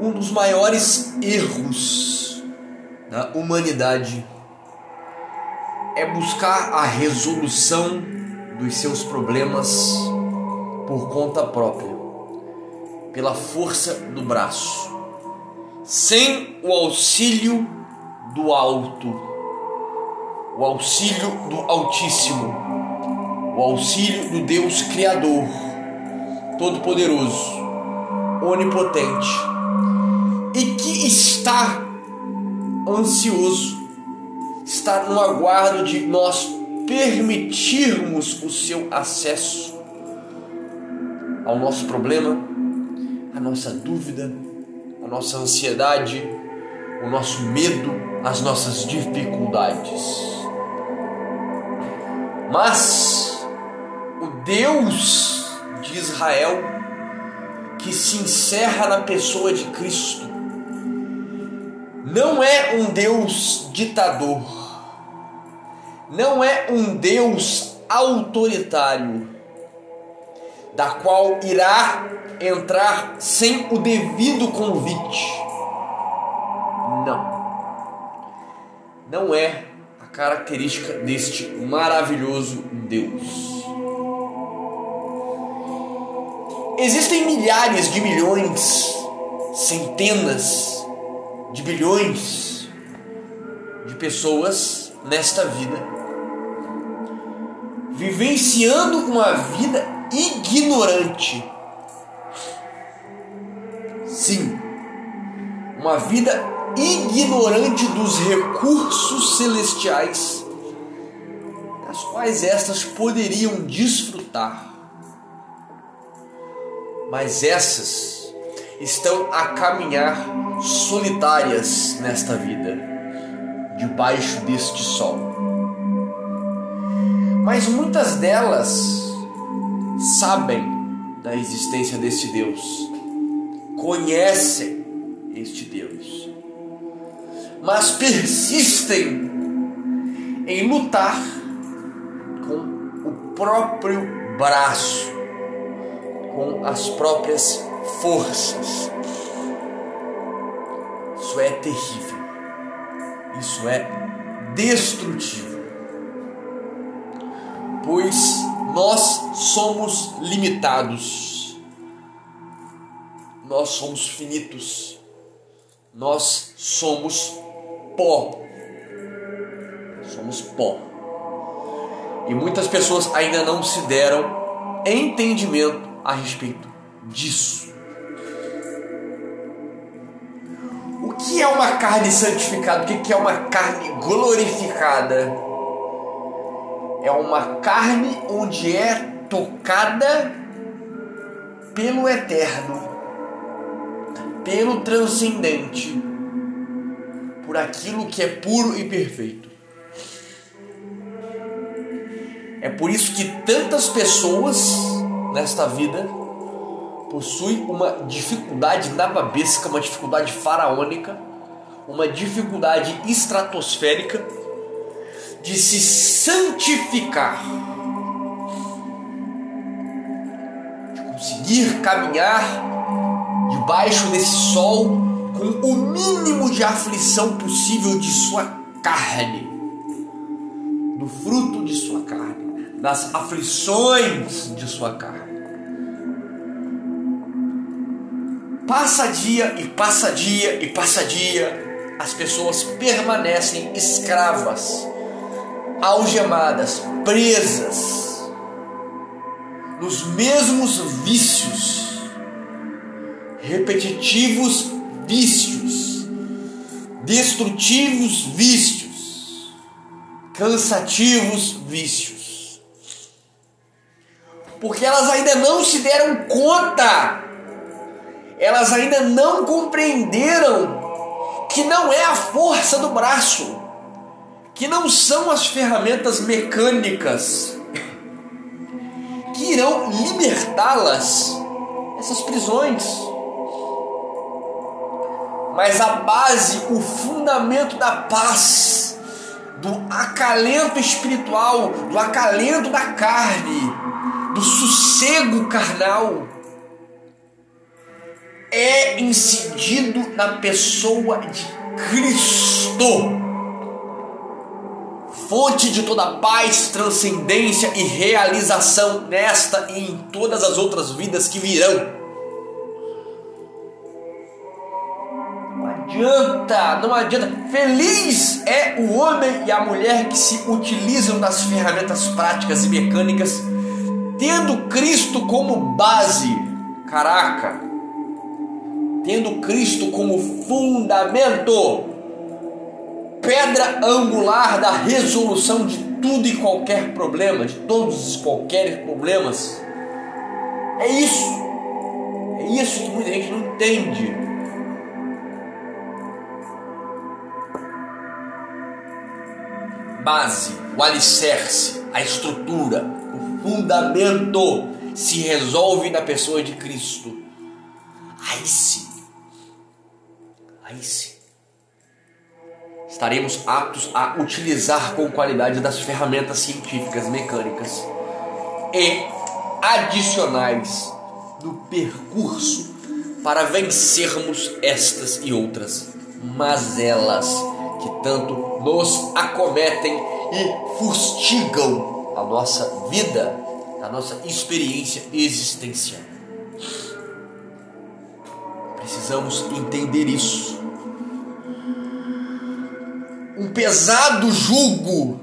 Um dos maiores erros da humanidade é buscar a resolução dos seus problemas por conta própria, pela força do braço, sem o auxílio do alto, o auxílio do Altíssimo, o auxílio do Deus Criador, Todo-Poderoso, Onipotente, e que está ansioso, está no aguardo de nós permitirmos o seu acesso ao nosso problema, à nossa dúvida, à nossa ansiedade, o nosso medo, as nossas dificuldades. Mas o Deus de Israel, que se encerra na pessoa de Cristo, não é um Deus ditador, não é um Deus autoritário, da qual irá entrar sem o devido convite. Não. Não é a característica deste maravilhoso Deus. Existem milhares de milhões, centenas de bilhões de pessoas nesta vida vivenciando uma vida ignorante. Sim, uma vida ignorante dos recursos celestiais, das quais estas poderiam desfrutar. Mas essas estão a caminhar solitárias nesta vida, debaixo deste sol. Mas muitas delas sabem da existência deste Deus, conhecem este Deus, mas persistem em lutar com o próprio braço, com as próprias forças. Isso é terrível, isso é destrutivo pois nós somos limitados, nós somos finitos, nós somos pó. Somos pó. E muitas pessoas ainda não se deram entendimento a respeito disso. Que é uma carne santificada? O que é uma carne glorificada? é uma carne onde é tocada pelo eterno, pelo transcendente, por aquilo que é puro e perfeito. É por isso que tantas pessoas nesta vida possuem uma dificuldade nababesca, uma dificuldade faraônica, uma dificuldade estratosférica de se santificar, de conseguir caminhar debaixo desse sol com o mínimo de aflição possível de sua carne, do fruto de sua carne, das aflições de sua carne. Passa dia e passa dia e passa dia, as pessoas permanecem escravas algemadas, presas nos mesmos vícios, repetitivos vícios, destrutivos vícios, cansativos vícios. Porque elas ainda não se deram conta, elas ainda não compreenderam que não é a força do braço que não são as ferramentas mecânicas que irão libertá-las dessas prisões. Mas a base, o fundamento da paz, do acalento espiritual, do acalento da carne, do sossego carnal, é incidido na pessoa de Cristo fonte de toda paz, transcendência e realização nesta e em todas as outras vidas que virão. Não adianta, não adianta. Feliz é o homem e a mulher que se utilizam das ferramentas práticas e mecânicas, tendo Cristo como base. Caraca! Tendo Cristo como fundamento pedra angular da resolução de tudo e qualquer problema, de todos e qualquer problemas. É isso. É isso que muita gente não entende. Base, o alicerce, a estrutura, o fundamento se resolve na pessoa de Cristo. Aí sim. Aí sim estaremos aptos a utilizar com qualidade das ferramentas científicas, mecânicas e adicionais do percurso para vencermos estas e outras mazelas que tanto nos acometem e fustigam a nossa vida, a nossa experiência existencial. Precisamos entender isso um pesado jugo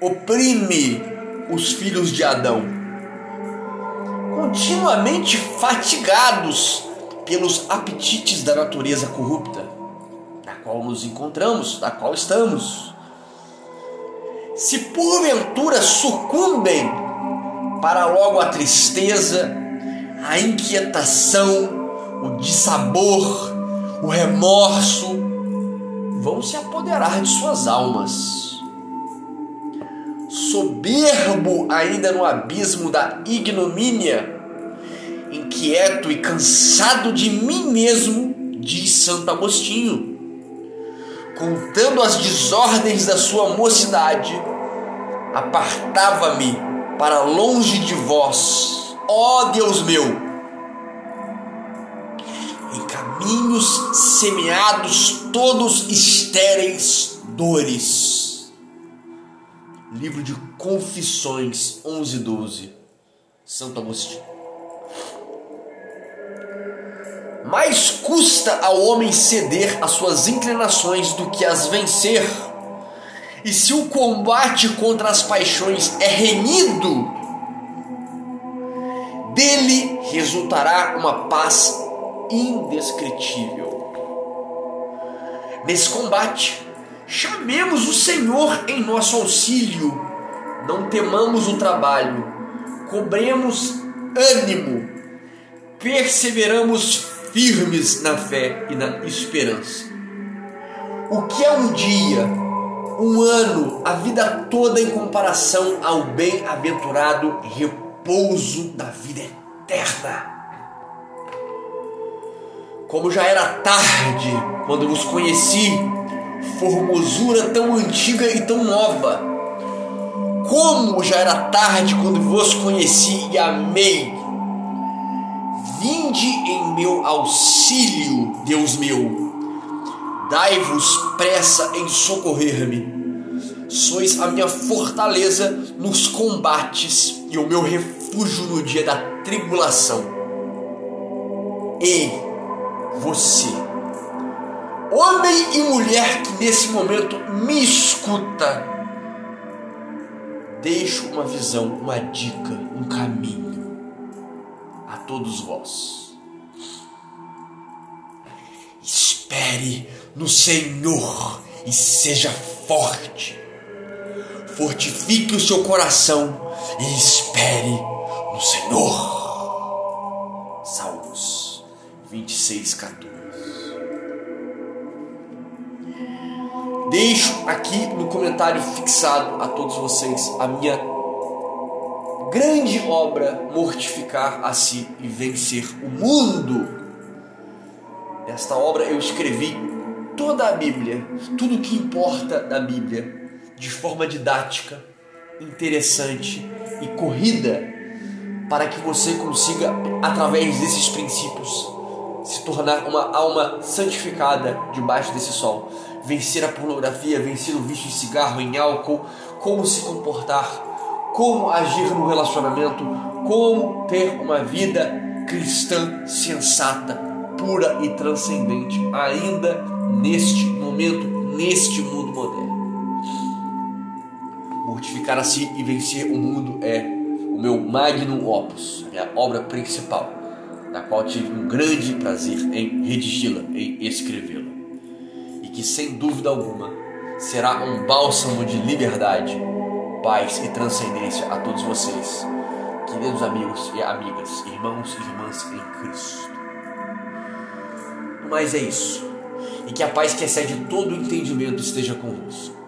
oprime os filhos de Adão, continuamente fatigados pelos apetites da natureza corrupta, na qual nos encontramos, na qual estamos. Se porventura sucumbem para logo a tristeza, a inquietação, o dissabor, o remorso, vão se apoderar de suas almas. Soberbo ainda no abismo da ignomínia, inquieto e cansado de mim mesmo, diz Santo Agostinho, contando as desordens da sua mocidade, apartava-me para longe de vós, ó Deus meu caminhos semeados, todos estéreis dores. Livro de Confissões 11 12. Santo Agostinho. Mais custa ao homem ceder às suas inclinações do que as vencer. E se o combate contra as paixões é renido, dele resultará uma paz indescritível. Nesse combate, chamemos o Senhor em nosso auxílio, não temamos o trabalho, cobremos ânimo, perseveramos firmes na fé e na esperança. O que é um dia, um ano, a vida toda em comparação ao bem-aventurado repouso da vida eterna? Como já era tarde quando vos conheci, formosura tão antiga e tão nova. Como já era tarde quando vos conheci e amei. Vinde em meu auxílio, Deus meu. Dai-vos pressa em socorrer-me. Sois a minha fortaleza nos combates e o meu refúgio no dia da tribulação. Ei, você, homem e mulher que nesse momento me escuta, deixo uma visão, uma dica, um caminho a todos vós. Espere no Senhor e seja forte. Fortifique o seu coração e espere no Senhor. 26, 14. Deixo aqui no comentário fixado a todos vocês a minha grande obra Mortificar a si e vencer o mundo. Nesta obra eu escrevi toda a Bíblia, tudo o que importa da Bíblia, de forma didática, interessante e corrida, para que você consiga, através desses princípios, se tornar uma alma santificada debaixo desse sol, vencer a pornografia, vencer o vício em cigarro, em álcool, como se comportar, como agir no relacionamento, como ter uma vida cristã sensata, pura e transcendente, ainda neste momento, neste mundo moderno. Mortificar a si e vencer o mundo é o meu magnum opus, minha obra principal, na qual tive um grande prazer em redigi-la, em escrevê-la, e que sem dúvida alguma será um bálsamo de liberdade, paz e transcendência a todos vocês, queridos amigos e amigas, irmãos e irmãs em Cristo. Mas é isso, e que a paz que excede todo o entendimento esteja convosco